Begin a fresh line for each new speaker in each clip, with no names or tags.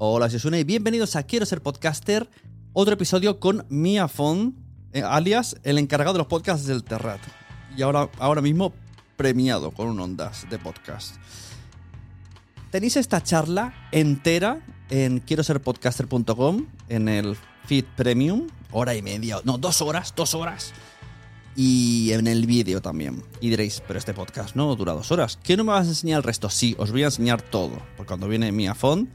Hola, soy Sune y bienvenidos a Quiero ser podcaster. Otro episodio con Mia Fon, eh, alias el encargado de los podcasts del Terrat. Y ahora, ahora mismo premiado con un Ondas de podcast. Tenéis esta charla entera en quiero ser en el feed premium, hora y media, no, dos horas, dos horas. Y en el vídeo también. Y diréis, pero este podcast no dura dos horas. ¿Qué no me vas a enseñar el resto? Sí, os voy a enseñar todo. Porque cuando viene Mia Fon,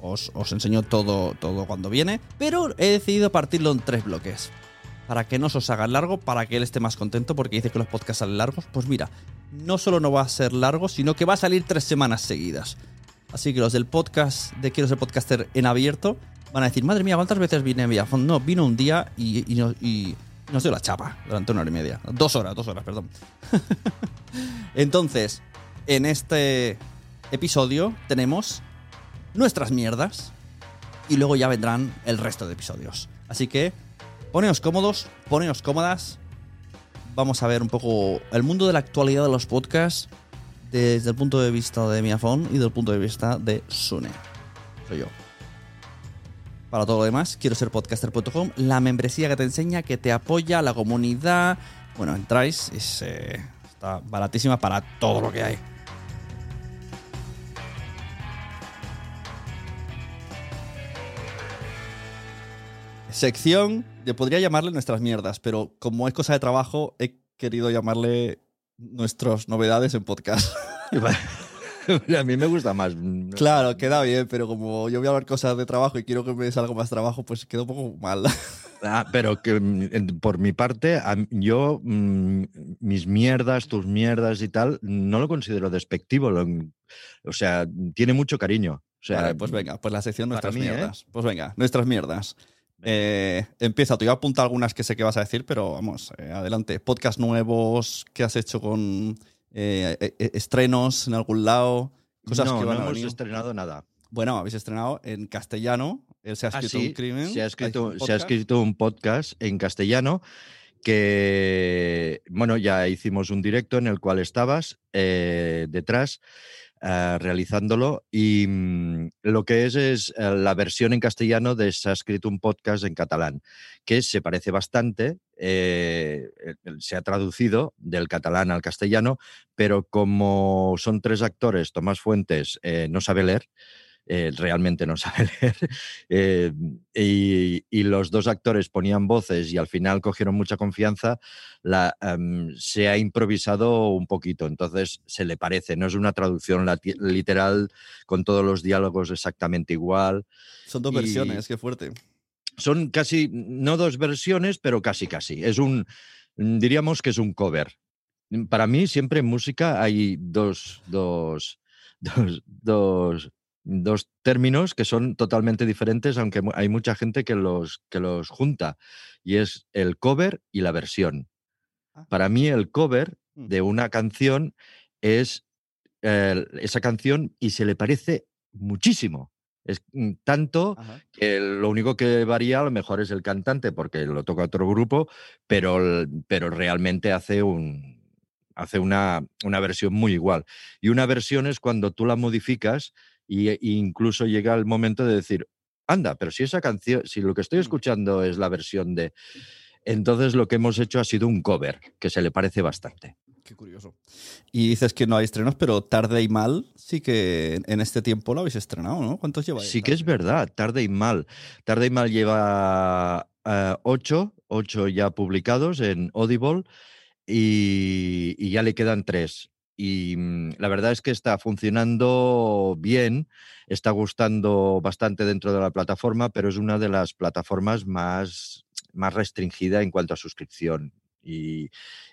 os, os enseño todo, todo cuando viene. Pero he decidido partirlo en tres bloques. Para que no se os haga largo, para que él esté más contento, porque dice que los podcasts salen largos. Pues mira, no solo no va a ser largo, sino que va a salir tres semanas seguidas. Así que los del podcast de Quiero ser podcaster en abierto van a decir, madre mía, ¿cuántas veces Mia Fon? No, vino un día y, y, y nos dio la chapa durante una hora y media. Dos horas, dos horas, perdón. Entonces, en este episodio tenemos nuestras mierdas y luego ya vendrán el resto de episodios. Así que poneos cómodos, poneos cómodas. Vamos a ver un poco el mundo de la actualidad de los podcasts desde el punto de vista de Miafón y del punto de vista de Sune. Soy yo. Para todo lo demás, quiero ser podcaster.com, la membresía que te enseña, que te apoya, la comunidad. Bueno, entráis, es, eh, está baratísima para todo lo que hay. Sección, yo podría llamarle nuestras mierdas, pero como es cosa de trabajo, he querido llamarle nuestras novedades en podcast.
a mí me gusta más.
Claro, queda bien, pero como yo voy a hablar cosas de trabajo y quiero que me salga más trabajo, pues queda un poco mal.
Ah, pero que mm, por mi parte, yo, mm, mis mierdas, tus mierdas y tal, no lo considero despectivo. lo- o sea, tiene mucho cariño. O sea,
vale, pues venga, pues la sección nuestras
mí, ¿eh?
mierdas. Pues venga, nuestras mierdas. Eh, empieza, te voy a apuntar algunas que sé que vas a decir, pero vamos, eh, adelante. Podcast nuevos que has hecho con eh, estrenos en algún lado, cosas
no,
que van
no
a
hemos
venir.
estrenado nada.
Bueno, habéis estrenado en castellano. Él se ha
Ah,
escrito
sí,
un crimen.
se ha, escrito,
un
se ha
podcast.
escrito un podcast en castellano que, bueno, ya hicimos un directo en el cual estabas eh, detrás eh, realizándolo y mm, lo que es es eh, la versión en castellano de Se ha escrito un podcast en catalán, que se parece bastante, eh, se ha traducido del catalán al castellano, pero como son tres actores, Tomás Fuentes no sabe leer, eh, realmente no sabe leer, eh, y, y los dos actores ponían voces y al final cogieron mucha confianza, la, em, se ha improvisado un poquito, entonces se le parece, no es una traducción literal con todos los diálogos exactamente igual.
Son dos
Y-
versiones, qué fuerte.
Son casi, no dos versiones, pero casi casi. Es un, diríamos que es un cover. Para mí siempre en música hay dos, dos, dos, dos, dos términos que son totalmente diferentes, aunque hay mucha gente que los, que los junta, y es el cover y la versión.
Ah.
Para mí el cover
Mm.
de una canción es eh, esa canción y se le parece muchísimo. Es mm, tanto
Ajá.
que lo único que varía a lo mejor es el cantante porque lo toca otro grupo, pero, pero realmente hace un hace una, una versión muy igual. Y una versión es cuando tú la modificas y, e incluso llega el momento de decir, anda, pero si esa canción, si lo que estoy
Mm.
escuchando es la versión de... Entonces lo que hemos hecho ha sido un cover, que se le parece bastante.
Qué curioso. Y dices que no hay estrenos, pero tarde y mal sí que en este tiempo lo habéis estrenado, ¿no? ¿Cuántos lleváis?
Sí que es verdad, tarde y mal. Tarde y mal lleva eh, ocho, ocho ya publicados en Audible y, y ya le quedan tres. Y mm, la verdad es que está funcionando bien, está gustando bastante dentro de la plataforma, pero es una de las plataformas más, más restringida en cuanto a suscripción. Y,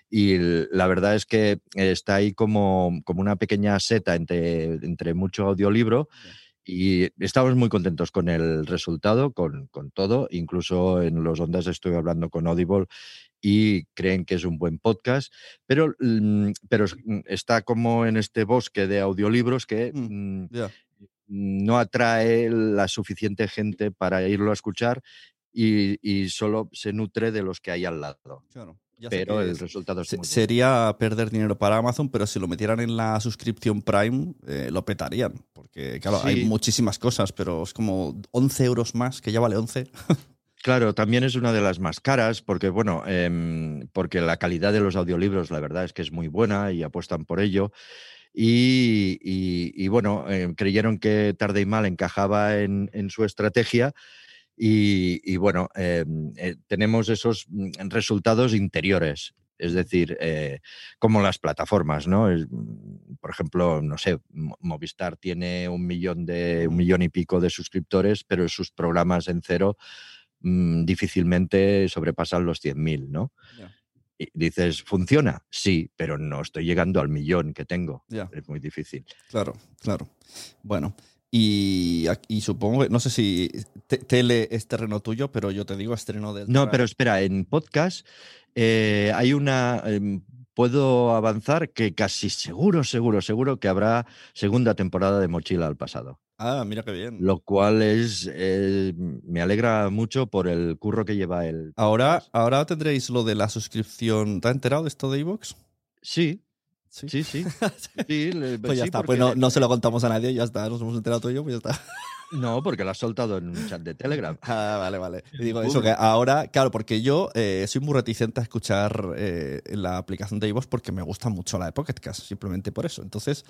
y la verdad es que está ahí como, como una pequeña seta entre, entre mucho audiolibro y estamos muy contentos con el resultado, con, con todo. Incluso en los ondas estoy hablando con Audible y creen que es un buen podcast, pero, mm, pero mm, está como en este bosque de audiolibros que
Mm,
no atrae la suficiente gente para irlo a escuchar y, y solo se nutre de los que hay al lado.
Claro. Ya
Pero el
es-
resultado es
se-
muy bueno.
sería perder dinero para Amazon, pero si lo metieran en la suscripción Prime, eh, lo petarían. Porque, claro, hay muchísimas cosas, pero es como 11 euros más, que ya vale 11.
Claro, también es una de las más caras porque, bueno, em, porque la calidad de los audiolibros, la verdad es que es muy buena y apuestan por ello. Y, y- y, bueno, em, creyeron que tarde y mal encajaba en, en su estrategia. Y, y, bueno, em, eh, tenemos esos mm, resultados interiores. Es decir, eh, como las plataformas, ¿no? Es, mm, por ejemplo, no sé, Mo- Movistar tiene un millón de un millón y pico de suscriptores, pero sus programas en cero mm, difícilmente sobrepasan los 100.000, ¿no? Y dices, ¿funciona? Sí, pero no estoy llegando al millón que tengo. Es muy difícil.
Claro, claro. Bueno, y, supongo que, no sé si te- tele es terreno tuyo, pero yo te digo estreno del.
No, pero espera, en podcast eh, hay una... em, puedo avanzar que casi seguro, seguro, seguro que habrá segunda temporada de Mochila al pasado.
Ah, mira qué bien.
Lo cual es... eh, me alegra mucho por el curro que lleva el...
Ahora, ahora tendréis lo de la suscripción. ¿Te has enterado de esto de Evox?
Sí, sí, sí. sí, le-
Pues ya
sí,
está,
porque-
pues no, no se lo contamos a nadie, ya está, nos hemos enterado tú y yo, pues ya está.
No, porque lo has soltado en un chat de Telegram.
Ah, vale, vale. Y digo eso, que ahora, claro, porque yo eh, soy muy reticente a escuchar eh, la aplicación de iVoox porque me gusta mucho la de Pocket Cast, simplemente por eso. Entonces,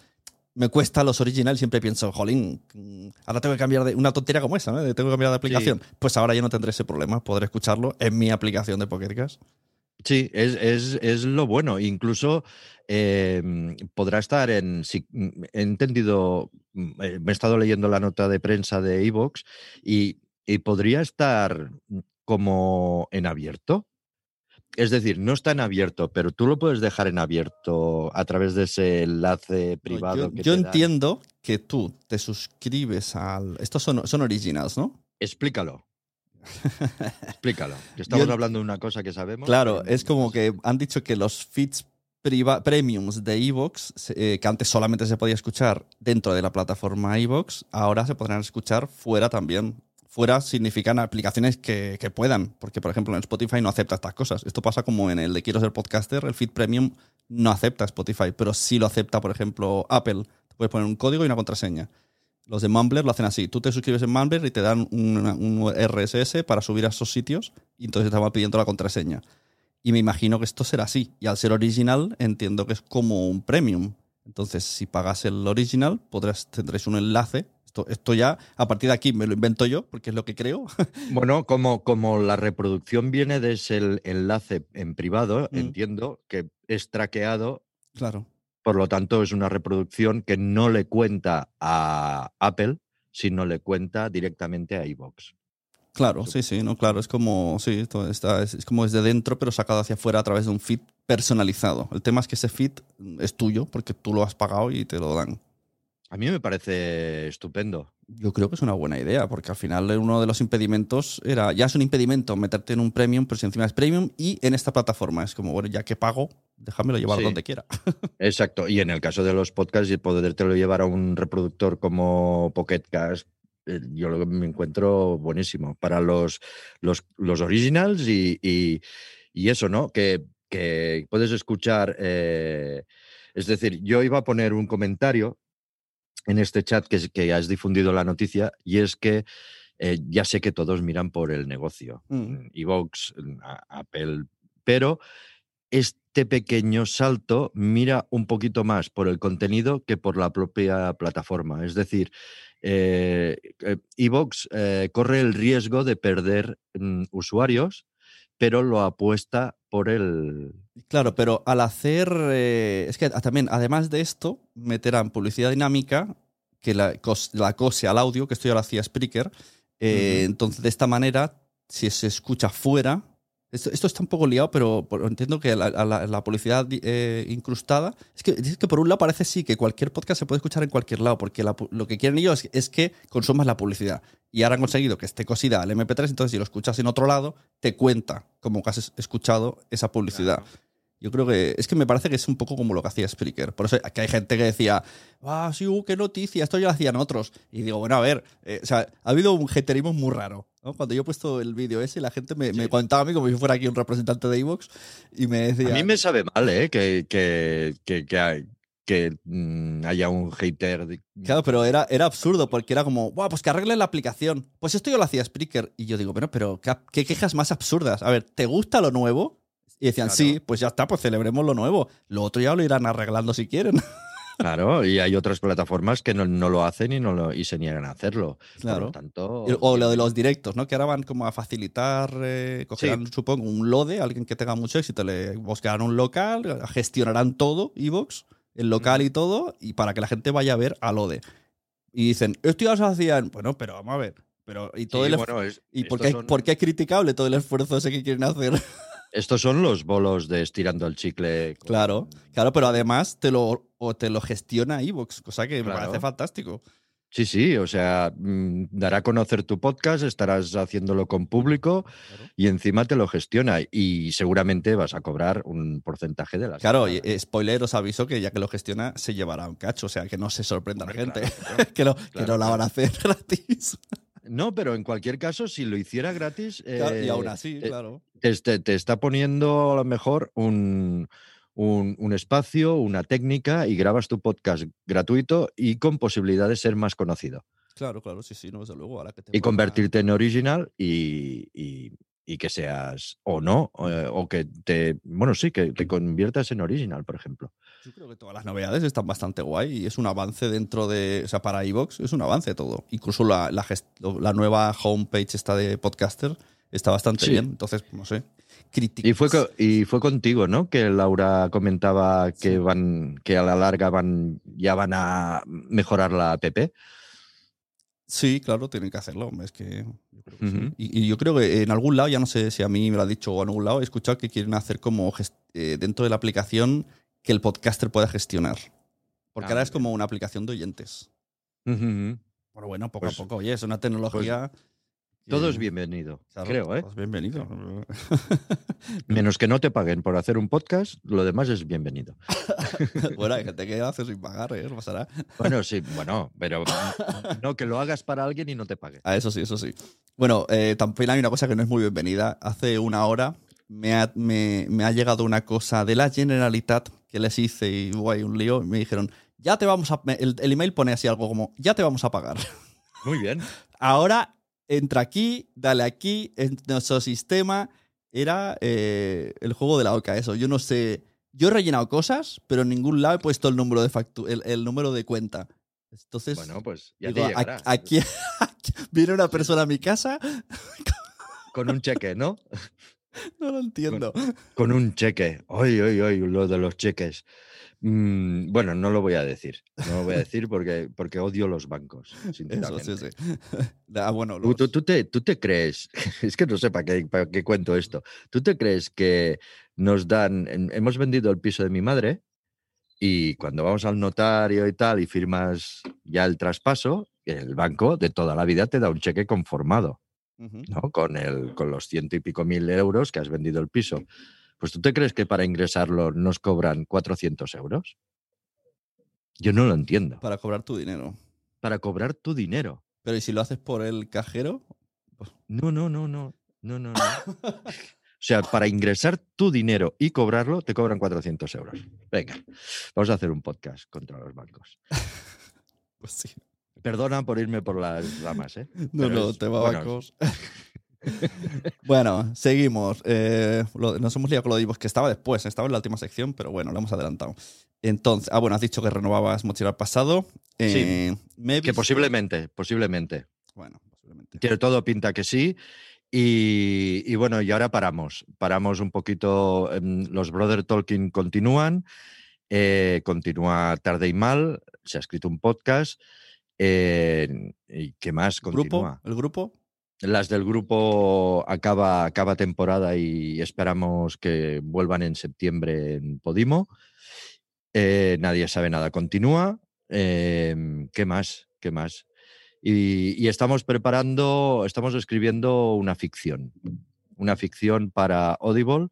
me cuesta los originales, siempre pienso, jolín, mm, ahora tengo que cambiar de una tontería como esa, ¿no? Tengo que cambiar de aplicación. Pues ahora ya no tendré ese problema, podré escucharlo en mi aplicación de Pocket Cast.
Sí, es, es, es lo bueno. Incluso eh, podrá estar en. Si, mm, he entendido, mm, eh, me he estado leyendo la nota de prensa de Evox y, y podría estar mm, como en abierto. Es decir, no está en abierto, pero tú lo puedes dejar en abierto a través de ese enlace
No,
privado.
yo
que
yo entiendo que tú te suscribes al... Estos son, son originals, ¿no?
Explícalo. Explícalo. que estamos
Yo-
hablando de una cosa que sabemos.
Claro, es como que han dicho que los feeds premiums de Evox, eh, que antes solamente se podía escuchar dentro de la plataforma Evox, ahora se podrán escuchar fuera también, fuera significan aplicaciones que, que puedan, porque por ejemplo en Spotify no acepta estas cosas. Esto pasa como en el de Quiero ser podcaster, el feed premium no acepta Spotify, pero sí lo acepta, por ejemplo, Apple. Puedes poner un código y una contraseña. Los de Mumbler lo hacen así. Tú te suscribes en Mumbler y te dan una- un RSS para subir a esos sitios y entonces te van pidiendo la contraseña. Y me imagino que esto será así. Y al ser original, entiendo que es como un premium. Entonces, si pagas el original, podrás, tendréis un enlace. Esto, esto ya, a partir de aquí, me lo invento yo, porque es lo que creo.
Bueno, como, como la reproducción viene desde el enlace en privado,
Mm.
entiendo que es traqueado,
claro.
Por lo tanto es una reproducción que no le cuenta a Apple, sino le cuenta directamente a iVoox.
Claro, sí, sí, no, claro, es como, sí, está, es, es como desde dentro, pero sacado hacia afuera a través de un feed personalizado. El tema es que ese feed es tuyo porque tú lo has pagado y te lo dan.
A mí me parece estupendo.
Yo creo que es una buena idea, porque al final uno de los impedimentos era, ya es un impedimento meterte en un premium, pero si encima es premium y en esta plataforma es como, bueno, ya que pago, déjamelo llevar
Sí.
donde quiera.
Exacto. Y en el caso de los podcasts, y podértelo llevar a un reproductor como Pocket Cast, eh, yo lo me encuentro buenísimo para los, los, los originals y, y- y eso, ¿no? Que, que puedes escuchar. eh, es decir, yo iba a poner un comentario en este chat que, que has difundido la noticia y es que eh, ya sé que todos miran por el negocio,
Mm.
Evox, Apple, pero este pequeño salto mira un poquito más por el contenido que por la propia plataforma. Es decir, eh, eh, Evox eh, corre el riesgo de perder mm, usuarios, pero lo apuesta por el...
Claro, pero al hacer. eh, es que también, además de esto, meterán publicidad dinámica que la, cos- la cose al audio, que esto ya lo hacía Spreaker. eh. Entonces, de esta manera, si se escucha fuera. Esto, esto está un poco liado, pero entiendo que la, la- la publicidad eh, incrustada. Es que, es que por un lado parece sí que cualquier podcast se puede escuchar en cualquier lado, porque lo que quieren ellos es, es que consumas la publicidad. Y ahora han conseguido que esté cosida al MP3, entonces si lo escuchas en otro lado, te cuenta como que has es- escuchado esa publicidad. Yo creo que es que me parece que es un poco como lo que hacía Spreaker. Por eso que hay gente que decía, ah, sí, uh, qué noticia, esto ya lo hacían otros. Y digo, bueno, a ver, eh, o sea, ha habido un haterismo muy raro. ¿no? Cuando yo he puesto el vídeo ese, la gente me, me contaba a mí como si fuera aquí un representante de Evox y me decía.
A mí me sabe mal, ¿eh? Que, que, que, que, hay- que, mm, haya un hater. de-
Claro, pero era, era absurdo porque era como, Buah, pues que arreglen la aplicación. Pues esto yo lo hacía Spreaker. Y yo digo, bueno, pero ¿qué, qué quejas más absurdas? A ver, ¿te gusta lo nuevo? Y decían,
Claro.
sí, pues ya está, pues celebremos lo nuevo. Lo otro ya lo irán arreglando si quieren.
Claro, y hay otras plataformas que no, no lo hacen y, no lo, y se niegan a hacerlo. Por
Claro.
lo tanto.
O lo de los directos, ¿no? Que ahora van como a facilitar, eh, cogerán, supongo, un lode, alguien que tenga mucho éxito, le buscarán un local, gestionarán todo, Evox, el local y todo, y para que la gente vaya a ver a lode. Y dicen, esto ya se hacían. Bueno, pero vamos a ver. Pero, y todo
Sí,
el
bueno, es-
¿Y por qué,
son-
por qué es criticable todo el esfuerzo ese que quieren hacer?
Estos son los bolos de estirando el chicle. con-
claro, claro, pero además te lo, o te lo gestiona Evox, cosa que me parece fantástico.
Sí, sí, o sea, mm, dará a conocer tu podcast, estarás haciéndolo con público y encima te lo gestiona y seguramente vas a cobrar un porcentaje de las.
Claro, y, eh, spoiler, os aviso que ya que lo gestiona, se llevará un cacho, o sea, que no se sorprenda la gente,
claro,
que, no, que no la van a hacer gratis.
No, pero en cualquier caso, si lo hiciera gratis.
Claro, y
eh,
aún así,
eh,
claro.
te, te- te está poniendo a lo mejor un, un- un espacio, una técnica y grabas tu podcast gratuito y con posibilidad de ser más conocido.
Claro, claro, sí, sí, no, desde luego. Ahora que te
Y convertirte en original y, y- y que seas o no, eh, o que te, bueno, sí, que te conviertas en original, por ejemplo.
Yo creo que todas las novedades están bastante guay y es un avance dentro de. O sea, para iVoox es un avance todo. Incluso la, la, nueva homepage esta de podcaster está bastante
Sí.
bien. Entonces, no sé. Críticas.
Y fue, y fue contigo, ¿no? Que Laura comentaba que van, que a la larga van, ya van a mejorar la app.
Sí, claro, tienen que hacerlo. Es que. yo creo que sí.
Ujú.
y, y yo creo que en algún lado, ya no sé si a mí me lo ha dicho o en algún lado, he escuchado que quieren hacer como eh, dentro de la aplicación que el podcaster pueda gestionar. Porque
Ah,
ahora
muy
es como una aplicación de oyentes.
Ujú.
Bueno, bueno, poco
Pues-
a poco. Oye, es una tecnología
Todo
que-
es bienvenido,
Claro,
creo, ¿eh?
pues bienvenido.
Menos que no te paguen por hacer un podcast, lo demás es bienvenido.
bueno, hay gente que hace sin pagar, ¿eh? No pasará.
Bueno, sí, bueno, pero no que lo hagas para alguien y no te pague.
Ah, eso sí, eso sí. Bueno, eh, también hay una cosa que no es muy bienvenida. Hace una hora me ha, me- me ha llegado una cosa de la Generalitat que les hice y hubo ahí un lío. Y me dijeron, ya te vamos a. El, el email pone así algo como, ya te vamos a pagar.
Muy bien.
Ahora entra aquí, dale aquí, en nuestro sistema. Era eh, el juego de la oca, eso. Yo no sé. Yo he rellenado cosas, pero en ningún lado he puesto el número de factu el, el número de cuenta. Entonces,
Bueno, pues ya
digo,
te
"A-
llegará.
aquí, aquí viene una persona a mi casa,
Con un cheque, ¿no?
no lo entiendo.
Con un cheque. Hoy, hoy, hoy, lo de los cheques. Mm, bueno, no lo voy a decir. No lo voy a decir porque, porque odio los bancos.
Eso, sí, sí. Ah, bueno,
¿Tú,
los-
tú- tú te, tú te crees, es que no sé para qué, para qué cuento esto, ¿tú te crees que nos dan, hemos vendido el piso de mi madre y cuando vamos al notario y tal y firmas ya el traspaso, el banco de toda la vida te da un cheque conformado, ¿no? Con, el, con los ciento y pico mil euros que has vendido el piso. Pues tú te crees que para ingresarlo nos cobran 400 euros? Yo no lo entiendo.
Para cobrar tu dinero.
Para cobrar tu dinero.
Pero ¿y si lo haces por el cajero?
No, no, no, no. No, no, no. O sea, para ingresar tu dinero y cobrarlo, te cobran 400 euros. Venga, vamos a hacer un podcast contra los bancos.
Pues sí.
Perdona por irme por las ramas, ¿eh?
No,
Pero
no,
es-
tema
bueno,
bancos. bueno, seguimos. Eh, lo- nos hemos liado con lo de que estaba después, estaba en la última sección, pero bueno, lo hemos adelantado. Entonces, ah, bueno, has dicho que renovabas mochila al pasado. Eh, me he
Que posiblemente, posiblemente.
Bueno, posiblemente.
Tiene todo pinta que sí. Y, y bueno, y ahora paramos. Paramos un poquito. em, Los Brother Talking continúan. eh, continúa tarde y mal. Se ha escrito un podcast. Eh, ¿Y qué más continúa?
¿El grupo?
Las del grupo acaba, acaba temporada y esperamos que vuelvan en septiembre en Podimo. Eh, nadie sabe nada, continúa. Em, ¿Qué más? ¿Qué más? Y, y estamos preparando, estamos escribiendo una ficción. Una ficción para Audible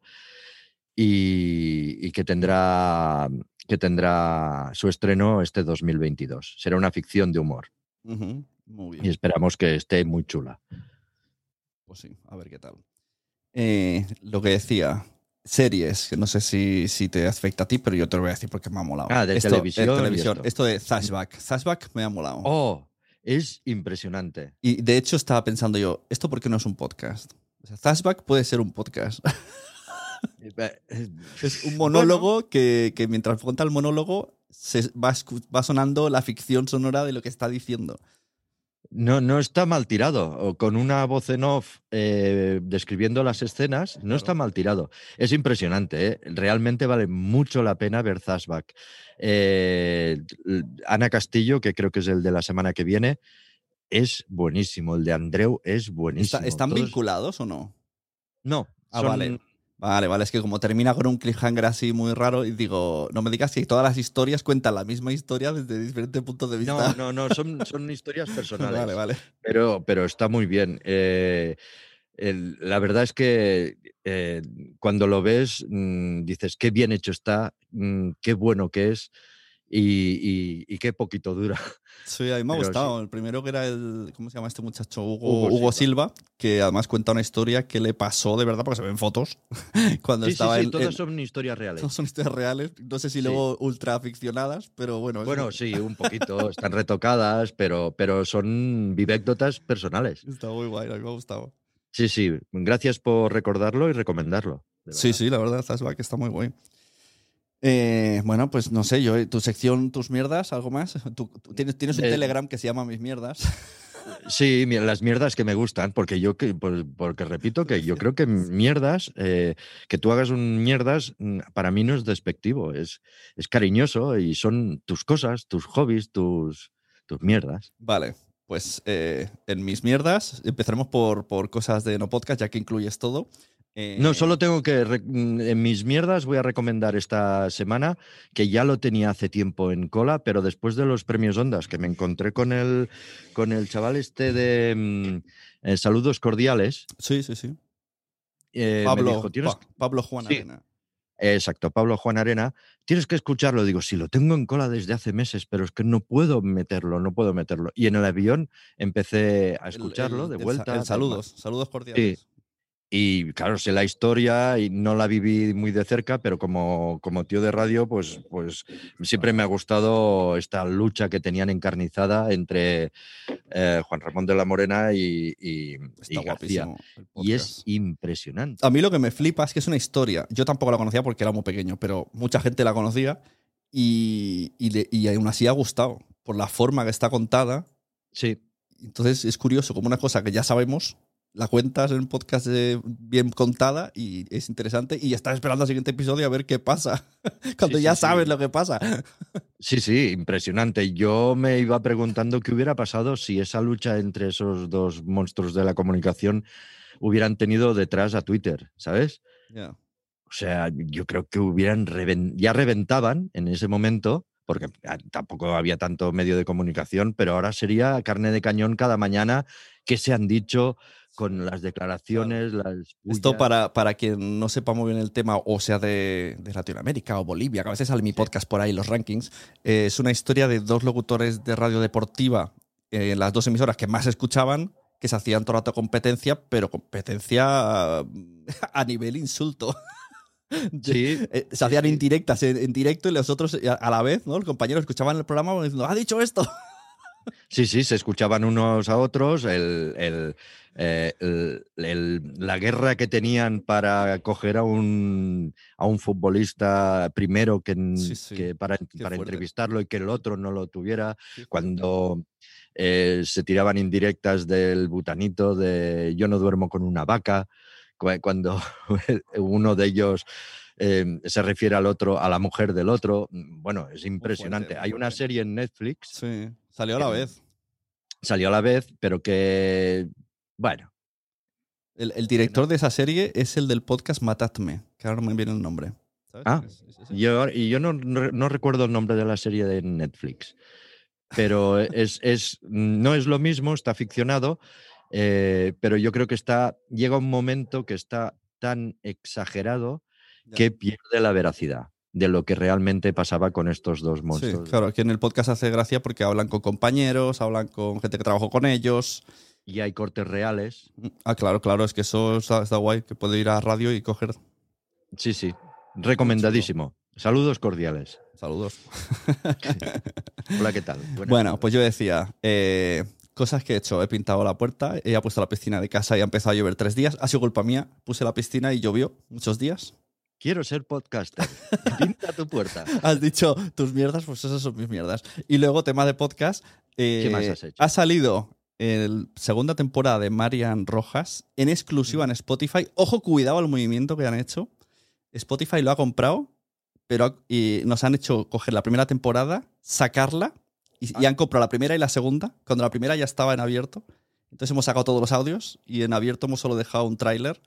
y, y que, tendrá, que tendrá su estreno este 2022. Será una ficción de humor
Muy
y
bien.
esperamos que esté muy chula.
Pues sí, a ver qué tal. Eh, lo que decía, series, que no sé si, si te afecta a ti, pero yo te lo voy a decir porque me ha molado.
Ah, de
Esto-
televisión y
televisión.
esto.
Esto de Zashback. Zashback me ha molado.
Oh, es impresionante.
Y de hecho estaba pensando yo, ¿esto por qué no es un podcast? O sea, Zashback puede ser un podcast. Es un monólogo que, que mientras cuenta el monólogo se va, va sonando la ficción sonora de lo que está diciendo.
No, no está mal tirado. O con una voz en off eh, describiendo las escenas, no está mal tirado. Es impresionante, ¿eh? Realmente vale mucho la pena ver Zashback. Eh, Ana Castillo, que creo que es el de la semana que viene, es buenísimo. El de Andreu es buenísimo.
¿Está- ¿Están
Todos-
vinculados o no?
No.
Ah,
son-
vale. Vale, vale, es que como termina con un cliffhanger así muy raro, y digo, no me digas que todas las historias cuentan la misma historia desde diferentes puntos de vista.
No, no, no, son, son historias personales.
vale, vale.
Pero, pero está muy bien. Eh, el- la verdad es que eh, cuando lo ves, mm, dices qué bien hecho está, mm, qué bueno que es y, y- y qué poquito dura.
Sí, a mí me ha
Pero
gustado. El primero que era el. ¿Cómo se llama este muchacho? Hugo,
Hugo
Hugo Silva. que además cuenta una historia que le pasó de verdad, porque se ven fotos. cuando
Sí, sí,
estaba
sí,
en-
todas
en-
son historias reales.
todas son historias reales. No sé si
Sí.
luego ultra ficcionadas, pero bueno. es-
Bueno, sí, un poquito, están retocadas, pero, pero son vivécdotas personales.
Está muy guay, a mí me ha gustado.
Sí, sí, gracias por recordarlo y recomendarlo.
Sí, sí, la verdad, Flashback está muy guay. Eh, bueno, pues no sé, yo, tu sección, tus mierdas, algo más. Tú, tú tienes, tienes un
Eh,
Telegram que se llama Mis Mierdas.
Sí, las mierdas que me gustan, porque yo, que, por- porque repito que yo creo que mierdas, eh, que tú hagas un mierdas, mm, para mí no es despectivo, es, es cariñoso y son tus cosas, tus hobbies, tus, tus mierdas.
Vale, pues en Mis Mierdas empezaremos por, por cosas de no podcast, ya que incluyes todo. Eh,
No, solo tengo que. mm, En mis mierdas voy a recomendar esta semana, que ya lo tenía hace tiempo en cola, pero después de los premios Ondas, que me encontré con el, con el chaval este de mm, eh, Saludos Cordiales.
Sí, sí, sí.
eh, me
Pablo,
dijo, "Tienes
Pa- Pablo Juan
Sí.
Arena.
Exacto, Pablo Juan Arena, tienes que escucharlo. Digo, sí, lo tengo en cola desde hace meses, pero es que no puedo meterlo, no puedo meterlo. Y en el avión empecé a escucharlo
el-
de
el
vuelta.
el saludos, saludos cordiales.
Y claro, sé la historia y no la viví muy de cerca, pero como, como tío de radio, pues, pues siempre me ha gustado esta lucha que tenían encarnizada entre eh, Juan Ramón de la Morena y, y- y García. Y es impresionante.
A mí lo que me flipa es que es una historia. Yo tampoco la conocía porque era muy pequeño, pero mucha gente la conocía y, y, le- y aún así ha gustado por la forma que está contada.
Sí,
Entonces es curioso como una cosa que ya sabemos, la cuentas en un podcast eh, bien contada y es interesante y estás esperando al siguiente episodio a ver qué pasa. Cuando
Sí,
ya
sí, sí.
sabes lo que pasa.
sí, sí, impresionante. Yo me iba preguntando qué hubiera pasado si esa lucha entre esos dos monstruos de la comunicación hubieran tenido detrás a Twitter, ¿sabes? O sea, yo creo que hubieran reven- ya reventaban en ese momento, porque ah, tampoco había tanto medio de comunicación, pero ahora sería carne de cañón cada mañana que se han dicho con las declaraciones, las
Esto para, para quien no sepa muy bien el tema, o sea de, de Latinoamérica o Bolivia, que a veces sale mi podcast por ahí, los rankings, eh, es una historia de dos locutores de radio deportiva eh, en las dos emisoras que más escuchaban, que se hacían todo el rato competencia, pero competencia ah, a nivel insulto.
Sí,
Eh, se hacían indirectas en, en directo y los otros eh, a, a la vez, ¿no? Los compañeros escuchaban el programa diciendo, ha dicho esto.
Sí, sí, se escuchaban unos a otros, el, el, eh, el- la guerra que tenían para coger a un, a un futbolista primero que, en-
Sí, sí,
que para, para entrevistarlo y que el otro no lo tuviera. cuando eh, se tiraban indirectas del butanito de yo no duermo con una vaca, cu- cuando uno de ellos eh, se refiere al otro, a la mujer del otro. mm, Bueno, es impresionante. Hay una serie en Netflix,
Sí, salió a la
Em,
vez.
salió a la vez, pero que, bueno,
El, el director de esa serie es el del podcast Matadme, que ahora no me viene el nombre. ¿Sabes
Ah,
es? Es
yo, y yo no, no- no recuerdo el nombre de la serie de Netflix, pero es, es, no es lo mismo, está ficcionado, eh, pero yo creo que está, llega un momento que está tan exagerado
Ya.
que pierde la veracidad de lo que realmente pasaba con estos dos
Sí,
monstruos.
claro, aquí en el podcast hace gracia porque hablan con compañeros, hablan con gente que trabajó con ellos.
Y hay cortes reales.
Ah, claro, claro, es que eso está, está guay, que puede ir a radio y coger
Sí, sí. Recomendadísimo. Saludos cordiales.
saludos.
Hola, ¿qué tal? Buenas
Bueno,
tardes.
pues yo decía, eh, cosas que he hecho. He pintado la puerta, he puesto la piscina de casa y ha empezado a llover tres días. Ha sido culpa mía. Puse la piscina y llovió muchos días.
Quiero ser podcaster. Pinta tu puerta.
Has dicho tus mierdas, pues esas son mis mierdas. Y luego, tema de podcast. eh,
¿Qué más has hecho?
Ha salido el segunda temporada de Marian Rojas en exclusiva en Spotify. Ojo, cuidado al movimiento que han hecho. Spotify lo ha comprado, pero ha- y nos han hecho coger la primera temporada, sacarla y, y han comprado la primera y la segunda, cuando la primera ya estaba en abierto. Entonces hemos sacado todos los audios y en abierto hemos solo dejado un tráiler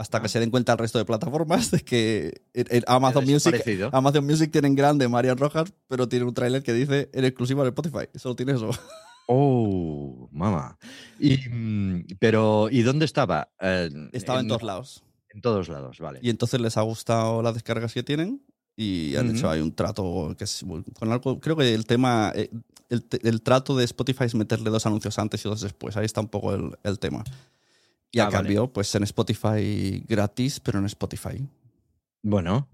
hasta que se den cuenta el resto de plataformas de que en, en Amazon Music. Amazon Music tienen grande Marian Rojas, pero tiene un tráiler que dice en exclusiva de Spotify. Solo tiene eso.
Oh, mamá. Y, mm, pero, ¿y dónde estaba? Eh,
Estaba en todos lados.
En todos lados, vale.
Y entonces les ha gustado las descargas que tienen y han hecho ahí un trato que es con algo. Creo que el tema, eh, el, el trato de Spotify es meterle dos anuncios antes y dos después. Ahí está un poco el, el tema. Y
Ah,
a
vale.
cambio, pues en Spotify gratis, pero en Spotify.
Bueno,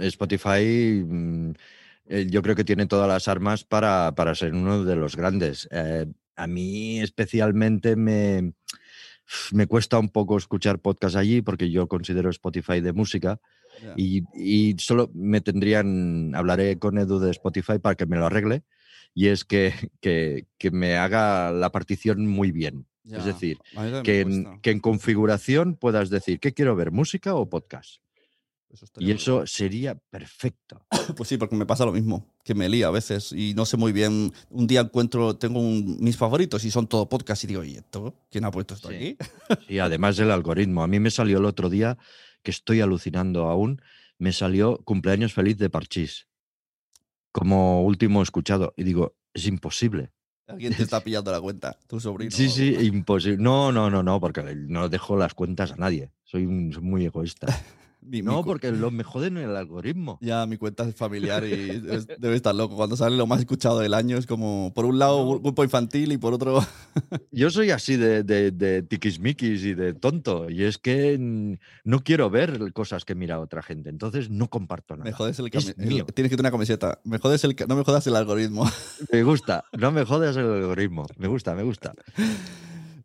Spotify mm, eh, yo creo que tiene todas las armas para, para ser uno de los grandes. Eh, a mí especialmente me, me cuesta un poco escuchar podcast allí porque yo considero Spotify de música y, y solo me tendrían, hablaré con Edu de Spotify para que me lo arregle y es que, que, que me haga la partición muy bien.
Ya.
Es decir, que en,
cuesta.
que en configuración puedas decir, ¿qué quiero ver? ¿Música o podcast?
Eso
Y eso sería perfecto.
Pues sí, porque me pasa lo mismo, que me lía a veces y no sé muy bien. Un día encuentro, tengo un- mis favoritos y son todo podcast y digo, ¿y esto? ¿Quién ha puesto esto
Sí.
aquí?
Y además el algoritmo. A mí me salió el otro día, que estoy alucinando aún, me salió cumpleaños feliz de Parchís. Como último escuchado. Y digo, es imposible.
Alguien te está pillando la cuenta, tu sobrino.
Sí, sí, imposible. No, no, no, no, porque no dejo las cuentas a nadie. Soy, un- soy muy egoísta.
Mi- mi
No,
cu-
porque lo me joden el algoritmo.
Ya mi cuenta es familiar y debe, debe estar loco. Cuando sale lo más escuchado del año es como, por un lado,
No.
grupo infantil y por otro...
Yo soy así de, de, de tiquismiquis y de tonto. Y es que no quiero ver cosas que mira otra gente. Entonces no comparto nada.
Me jodes el,
Es
el-
mío.
Tienes que tener una camiseta. Me jodes el, no me jodas el algoritmo.
Me gusta. No me jodas el algoritmo. Me gusta, me gusta.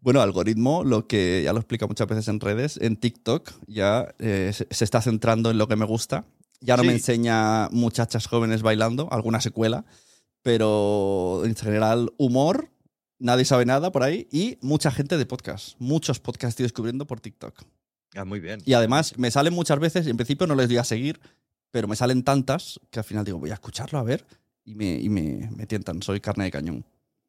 Bueno, algoritmo, lo que ya lo explica muchas veces en redes, en TikTok ya eh, se, está centrando en lo que me gusta. Ya no me enseña muchachas jóvenes bailando, alguna secuela, pero en general humor, nadie sabe nada por ahí y mucha gente de podcast. Muchos podcasts estoy descubriendo por TikTok.
Ah, muy bien.
Y además me salen muchas veces, y en principio no les doy a seguir, pero me salen tantas que al final digo, voy a escucharlo a ver y me, y me, me tientan, soy carne de cañón.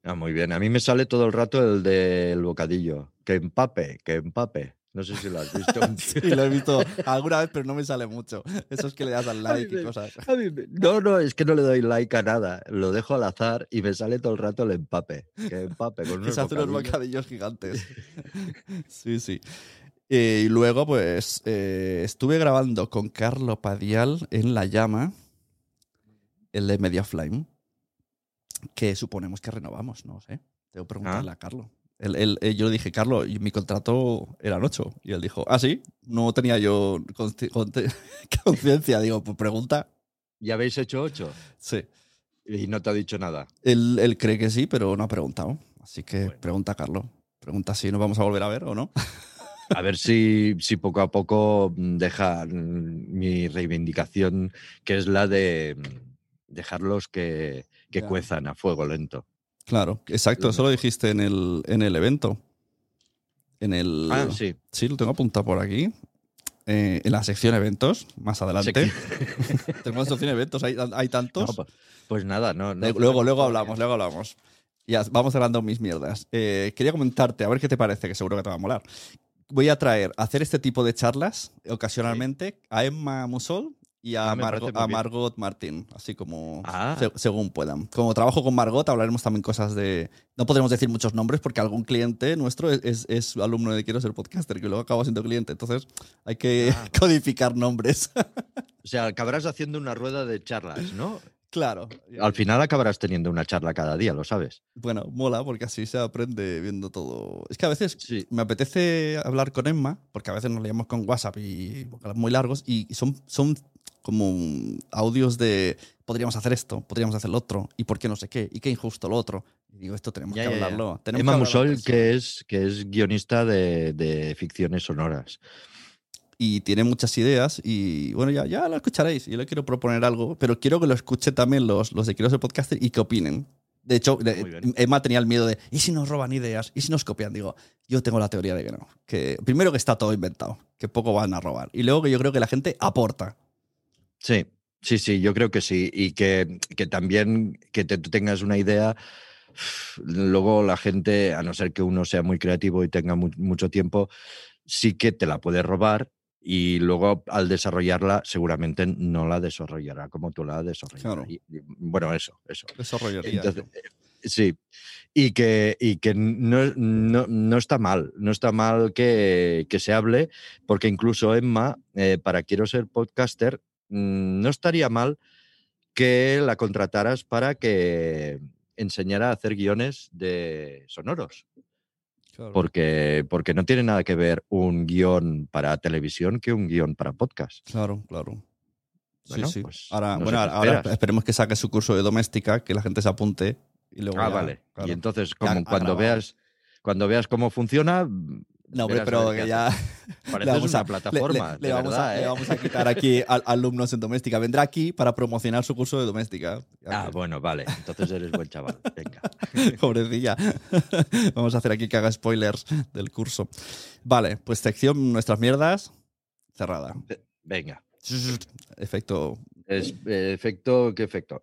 Ah, muy bien. A mí me sale todo el rato el del bocadillo. Que empape, que empape. No sé si lo has visto.
Sí, lo he visto alguna vez, pero no me sale mucho. Eso es que le das al like y cosas.
Me- No, no, es que no le doy like a nada. Lo dejo al azar y me sale todo el rato el empape. Que empape con
Que
unos
se hace unos
bocadillos.
bocadillos gigantes. Sí, sí. Eh, y luego, pues, eh, estuve grabando con Carlo Padial en La Llama, el de Media Flame, que suponemos que renovamos, no sé. Tengo que preguntarle
Ah.
a Carlo. Él- él- eh, yo le dije, Carlos, y mi contrato eran ocho. Y él dijo, ah, sí, no tenía yo conciencia. Digo, pues pregunta.
¿Ya habéis hecho ocho?
Sí.
Y no te ha dicho nada.
Él, él cree que sí, pero no ha preguntado. Así que
Bueno.
pregunta a Carlos. Pregunta si nos vamos a volver a ver o no.
A ver si, si poco a poco mm, deja mm, mi reivindicación, que es la de mm, dejarlos que, que cuezan a fuego lento.
Claro, exacto. Eso lo dijiste en el, en el evento. En el.
Ah, sí.
Sí, lo tengo apuntado por aquí. Eh, en la sección eventos, más adelante. Tenemos la sección eventos, hay, hay tantos.
No, pues, pues nada, no. no
Eh, luego, luego hablamos, luego hablamos. Ya, vamos cerrando mis mierdas. Eh, quería comentarte, a ver qué te parece, que seguro que te va a molar. Voy a traer, a hacer este tipo de charlas ocasionalmente a Emma Musol y a,
Ah,
Margot, a Martín, así como
Ah.
se- según puedan. Como trabajo con Margot, hablaremos también cosas de... No podremos decir muchos nombres porque algún cliente nuestro es, es- es alumno de Quiero ser podcaster, que luego acaba siendo cliente. Entonces hay que
Ah.
codificar nombres.
O sea, acabarás haciendo una rueda de charlas, ¿no?
claro.
Al final acabarás teniendo una charla cada día, lo sabes.
Bueno, mola porque así se aprende viendo todo. Es que a veces
Sí.
me apetece hablar con Emma, porque a veces nos leíamos con WhatsApp y muy largos, y son, son como audios de podríamos hacer esto, podríamos hacer lo otro, y por qué no sé qué, y qué injusto lo otro. Y digo, esto tenemos
Ya,
que
ya, ya.
hablarlo. tenemos
Emma
que hablarlo
Musol,
persona.
que es, que es guionista de, de ficciones sonoras.
y tiene muchas ideas y bueno, ya, ya lo escucharéis. Yo le quiero proponer algo, pero quiero que lo escuchen también los, los de Quiero ser podcaster y que opinen. De hecho. Emma tenía el miedo de, ¿y si nos roban ideas? ¿Y si nos copian? Digo, yo tengo la teoría de que no. Que primero que está todo inventado, que poco van a robar. Y luego que yo creo que la gente aporta.
Sí, sí, sí, yo creo que sí. Y que, que también que te, tú tengas una idea, luego la gente, a no ser que uno sea muy creativo y tenga mu- mucho tiempo, sí que te la puede robar y luego al desarrollarla seguramente no la desarrollará como tú la desarrollas.
Claro.
Y- y, bueno, eso, eso.
Desarrollaría.
Entonces, eh, sí. Y que, y que no, no, no está mal, no está mal que, que se hable, porque incluso Emma, eh, para Quiero ser podcaster, no estaría mal que la contrataras para que enseñara a hacer guiones de sonoros,
Claro.
porque, porque no tiene nada que ver un guion para televisión que un guion para podcast.
Claro, claro. Sí,
Bueno,
sí.
pues,
ahora,
no
bueno, esperemos que saque su curso de doméstica, que la gente se apunte. Y luego
Ah,
ya,
vale.
claro.
Y entonces, como cuando veas, cuando veas cómo funciona,
No,
verás
pero que ya.
Pareces
vamos
una
a-
plataforma,
le- vamos a- le
¿eh?
vamos a quitar aquí a, alumnos en doméstica. Vendrá aquí para promocionar su curso de doméstica.
Ah, bueno, vale. Entonces eres buen chaval. Venga.
Pobrecilla. Vamos a hacer aquí que haga spoilers del curso. Vale, pues sección Nuestras Mierdas cerrada.
Venga.
Efecto.
Es, eh, efecto, ¿qué efecto?